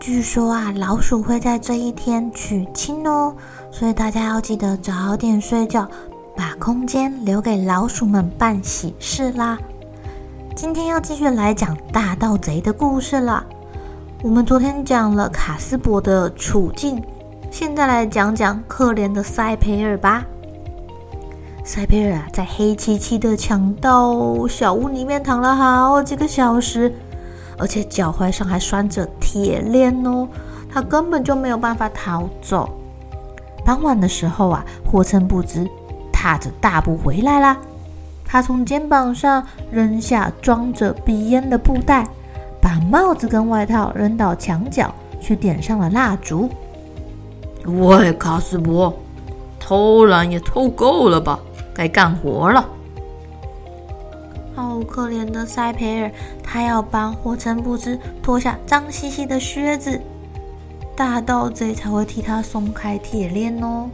据说啊，老鼠会在这一天娶亲哦，所以大家要记得早点睡觉，把空间留给老鼠们办喜事啦。今天要继续来讲大盗贼的故事了。我们昨天讲了卡斯柏的处境，现在来讲讲可怜的塞培尔吧。塞培尔，在黑漆漆的强盗小屋里面躺了好几个小时。而且脚踝上还拴着铁链哦，他根本就没有办法逃走。傍晚的时候啊，霍琛不知踏着大步回来啦。他从肩膀上扔下装着鼻烟的布袋，把帽子跟外套扔到墙角，去点上了蜡烛。喂，卡斯伯，偷懒也偷够了吧？该干活了。好可怜的塞培尔，他要帮霍琛布兹脱下脏兮兮的靴子，大盗贼才会替他松开铁链哦。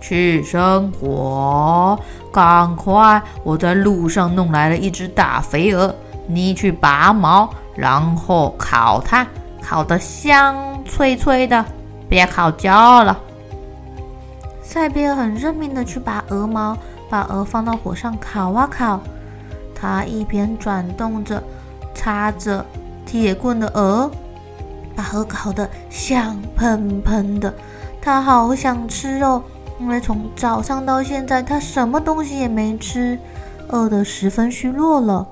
去生火，赶快！我在路上弄来了一只大肥鹅，你去拔毛，然后烤它，烤得香脆脆的，别烤焦了。塞培尔很认命的去拔鹅毛，把鹅放到火上烤啊烤。他一边转动着插着铁棍的鹅，把鹅烤得香喷喷的。他好想吃肉，因为从早上到现在，他什么东西也没吃，饿得十分虚弱了。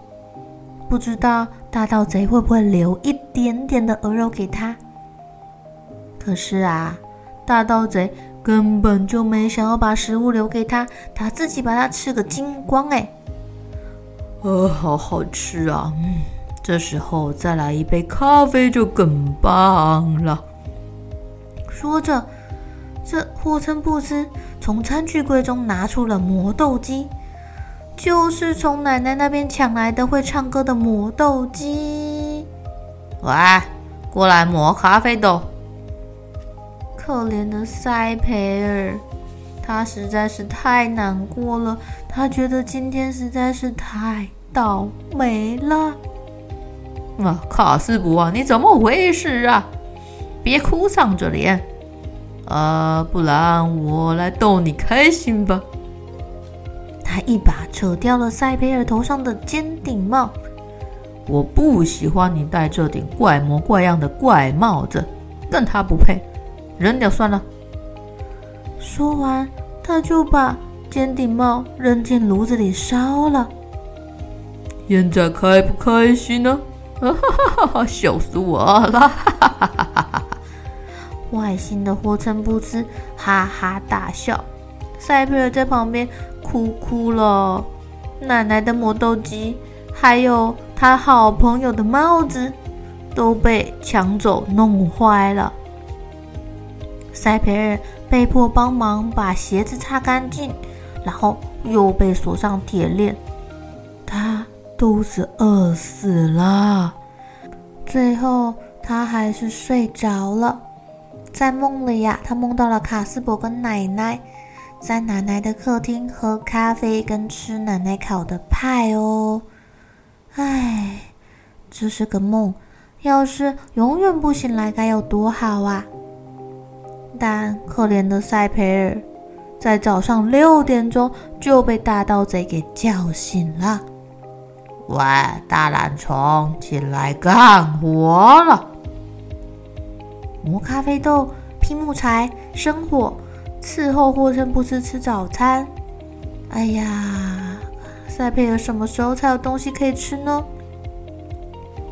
不知道大盗贼会不会留一点点的鹅肉给他？可是啊，大盗贼根本就没想要把食物留给他，他自己把它吃个精光哎。呃，好好吃啊！嗯，这时候再来一杯咖啡就更棒了。说着，这霍琛布兹从餐具柜中拿出了磨豆机，就是从奶奶那边抢来的会唱歌的磨豆机。喂，过来磨咖啡豆。可怜的塞培尔。他实在是太难过了，他觉得今天实在是太倒霉了。啊，卡斯伯啊，你怎么回事啊？别哭丧着脸，啊，不然我来逗你开心吧。他一把扯掉了塞培尔头上的尖顶帽。我不喜欢你戴这顶怪模怪样的怪帽子，跟他不配，扔掉算了。说完，他就把尖顶帽扔进炉子里烧了。现在开不开心呢？哈哈哈！笑死我了！哈哈哈哈！哈！外星的霍琛布兹哈哈大笑。塞佩尔在旁边哭哭了。奶奶的磨豆机，还有他好朋友的帽子，都被抢走弄坏了。塞培尔。被迫帮忙把鞋子擦干净，然后又被锁上铁链。他肚子饿死了。最后，他还是睡着了。在梦里呀、他梦到了卡斯伯跟奶奶在奶奶的客厅喝咖啡跟吃奶奶烤的派哦。唉，这是个梦，要是永远不醒来该有多好啊！但可怜的塞培尔，在早上六点钟就被大盗贼给叫醒了。喂，大懒虫，起来干活了！磨咖啡豆、劈木材、生火，伺候霍琛布斯吃早餐。哎呀，塞佩尔什么时候才有东西可以吃呢？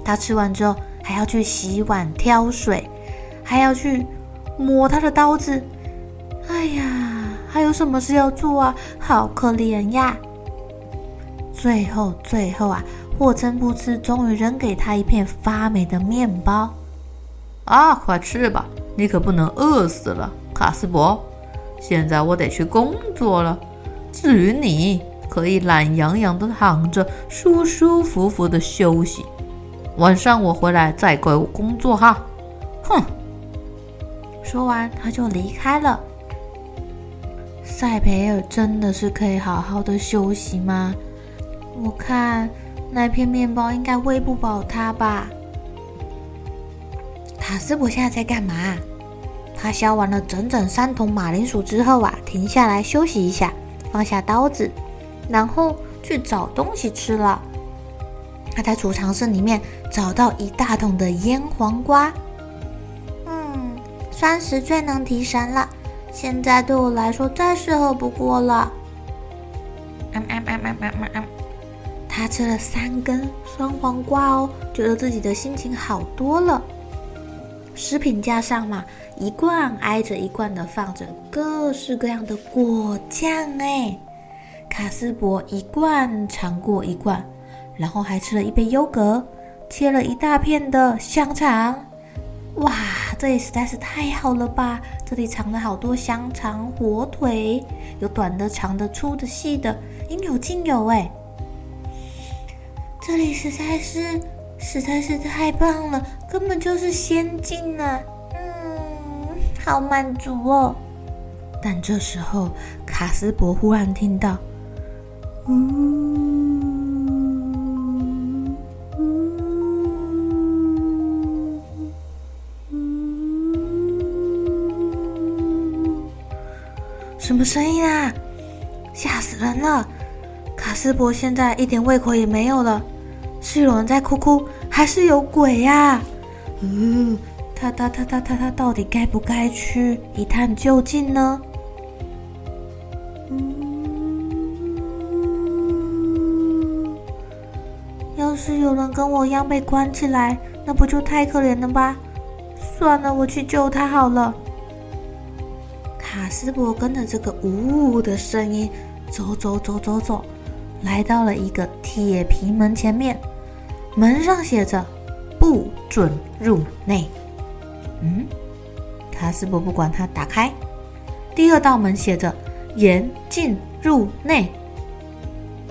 他吃完之后还要去洗碗、挑水，还要去磨他的刀子。哎呀，还有什么事要做啊？好可怜呀！最后，最后啊，霍琛布斯终于扔给他一片发霉的面包。啊，快吃吧！你可不能饿死了，卡斯伯。现在我得去工作了。至于你，可以懒洋洋的躺着，舒舒服服的休息。晚上我回来再给我工作哈。哼！说完，他就离开了。塞培尔真的是可以好好的休息吗？我看那片面包应该喂不饱他吧。塔斯博现在在干嘛？他削完了整整三桶马铃薯之后啊，停下来休息一下，放下刀子，然后去找东西吃了。他在储藏室里面找到一大桶的腌黄瓜。三十最能提神了，现在对我来说再适合不过了。嗯嗯嗯嗯嗯嗯嗯，他吃了三根酸黄瓜哦，觉得自己的心情好多了。食品架上嘛，一罐挨着一罐的放着各式各样的果酱哎。卡斯伯一罐尝过一罐，然后还吃了一杯优格，切了一大片的香肠。哇，这也实在是太好了吧！这里藏了好多香肠、火腿，有短的、长的、粗的、细的，应有尽有哎。这里实在是。实在是太棒了，根本就是仙境啊！嗯，好满足哦。但这时候，卡斯柏忽然听到，嗯嗯什么声音啊？吓死人了！卡斯伯现在一点胃口也没有了。是有人在哭哭，还是有鬼呀？嗯，他他他他他他到底该不该去一探究竟呢？嗯，要是有人跟我一样被关起来，那不就太可怜了吧？算了，我去救他好了。卡斯伯跟着这个呜呜的声音走走走走走，来到了一个铁皮门前面。门上写着“不准入内”。嗯，卡斯伯不管他，打开。第二道门写着“严禁入内”。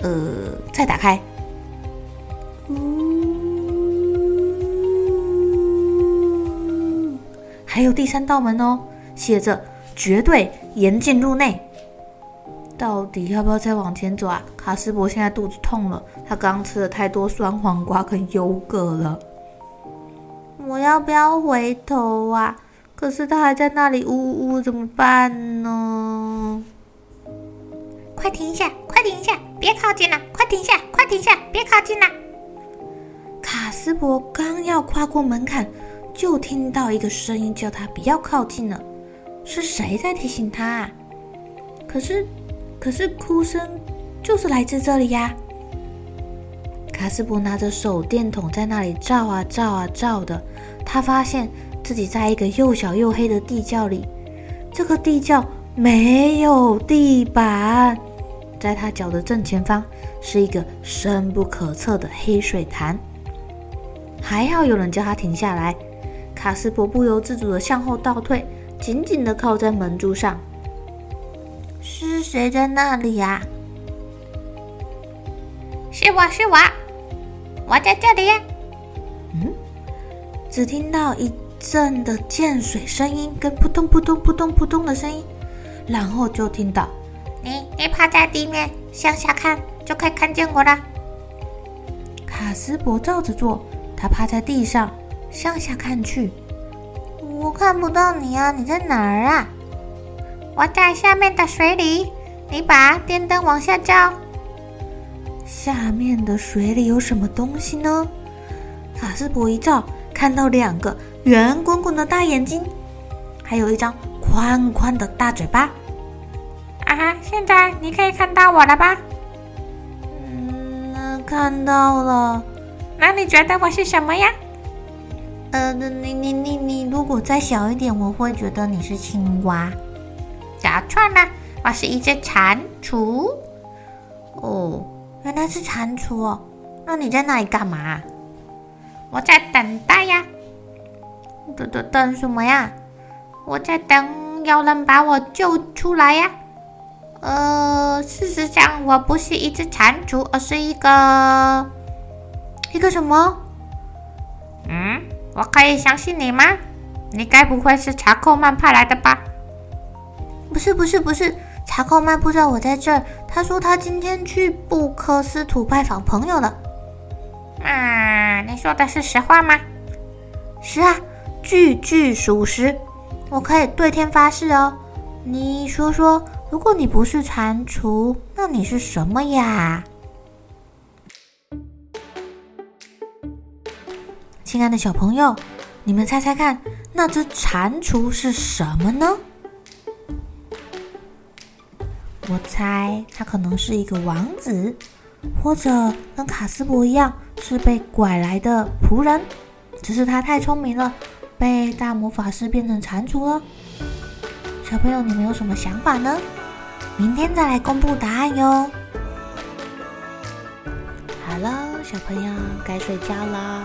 呃，再打开。嗯，还有第三道门哦，写着“绝对严禁入内”。到底要不要再往前走啊？卡斯伯现在肚子痛了，他刚吃了太多酸黄瓜跟优格了。我要不要回头啊？可是他还在那里呜呜，怎么办呢？快停一下！快停一下！别靠近了！快停下！快停下！别靠近了！卡斯伯刚要跨过门槛，就听到一个声音叫他不要靠近了。是谁在提醒他啊？可是。可是哭声就是来自这里呀！卡斯伯拿着手电筒在那里照啊照啊照的，他发现自己在一个又小又黑的地窖里。这个地窖没有地板，在他脚的正前方是一个深不可测的黑水潭。还好有人叫他停下来，卡斯伯不由自主地向后倒退，紧紧的靠在门柱上。是谁在那里呀？是我是我，我在这里呀。嗯，只听到一阵的溅水声音，跟扑通扑通扑通扑通的声音，然后就听到你你趴在地面向下看，就可以看见我了。卡斯伯照着做，他趴在地上向下看去，我看不到你啊，你在哪儿啊？我在下面的水里，你把电灯往下照。下面的水里有什么东西呢？卡斯伯一照，看到两个圆滚滚的大眼睛，还有一张宽宽的大嘴巴。啊哈！现在你可以看到我了吧？嗯，看到了。那你觉得我是什么呀？呃，你你你你，如果再小一点，我会觉得你是青蛙。答错了，我是一只蟾蜍。哦。原来是蟾蜍哦，那你在那里干嘛？我在等待呀。等等等什么呀？我在等有人把我救出来呀。呃，事实上我不是一只蟾蜍，而是一个一个什么？嗯，我可以相信你吗？你该不会是查克曼派来的吧？不是，不是，不是。查克曼不知道我在这儿。他说他今天去布克斯图拜访朋友了。啊，你说的是实话吗？是啊，句句属实。我可以对天发誓哦。你说说，如果你不是蟾蜍，那你是什么呀？亲爱的小朋友，你们猜猜看，那只蟾蜍是什么呢？我猜它可能是一个王子，或者跟卡斯伯一样是被拐来的仆人。只是他太聪明了，被大魔法师变成蟾蜍了。小朋友，你们有什么想法呢？明天再来公布答案哟。好了，小朋友该睡觉了，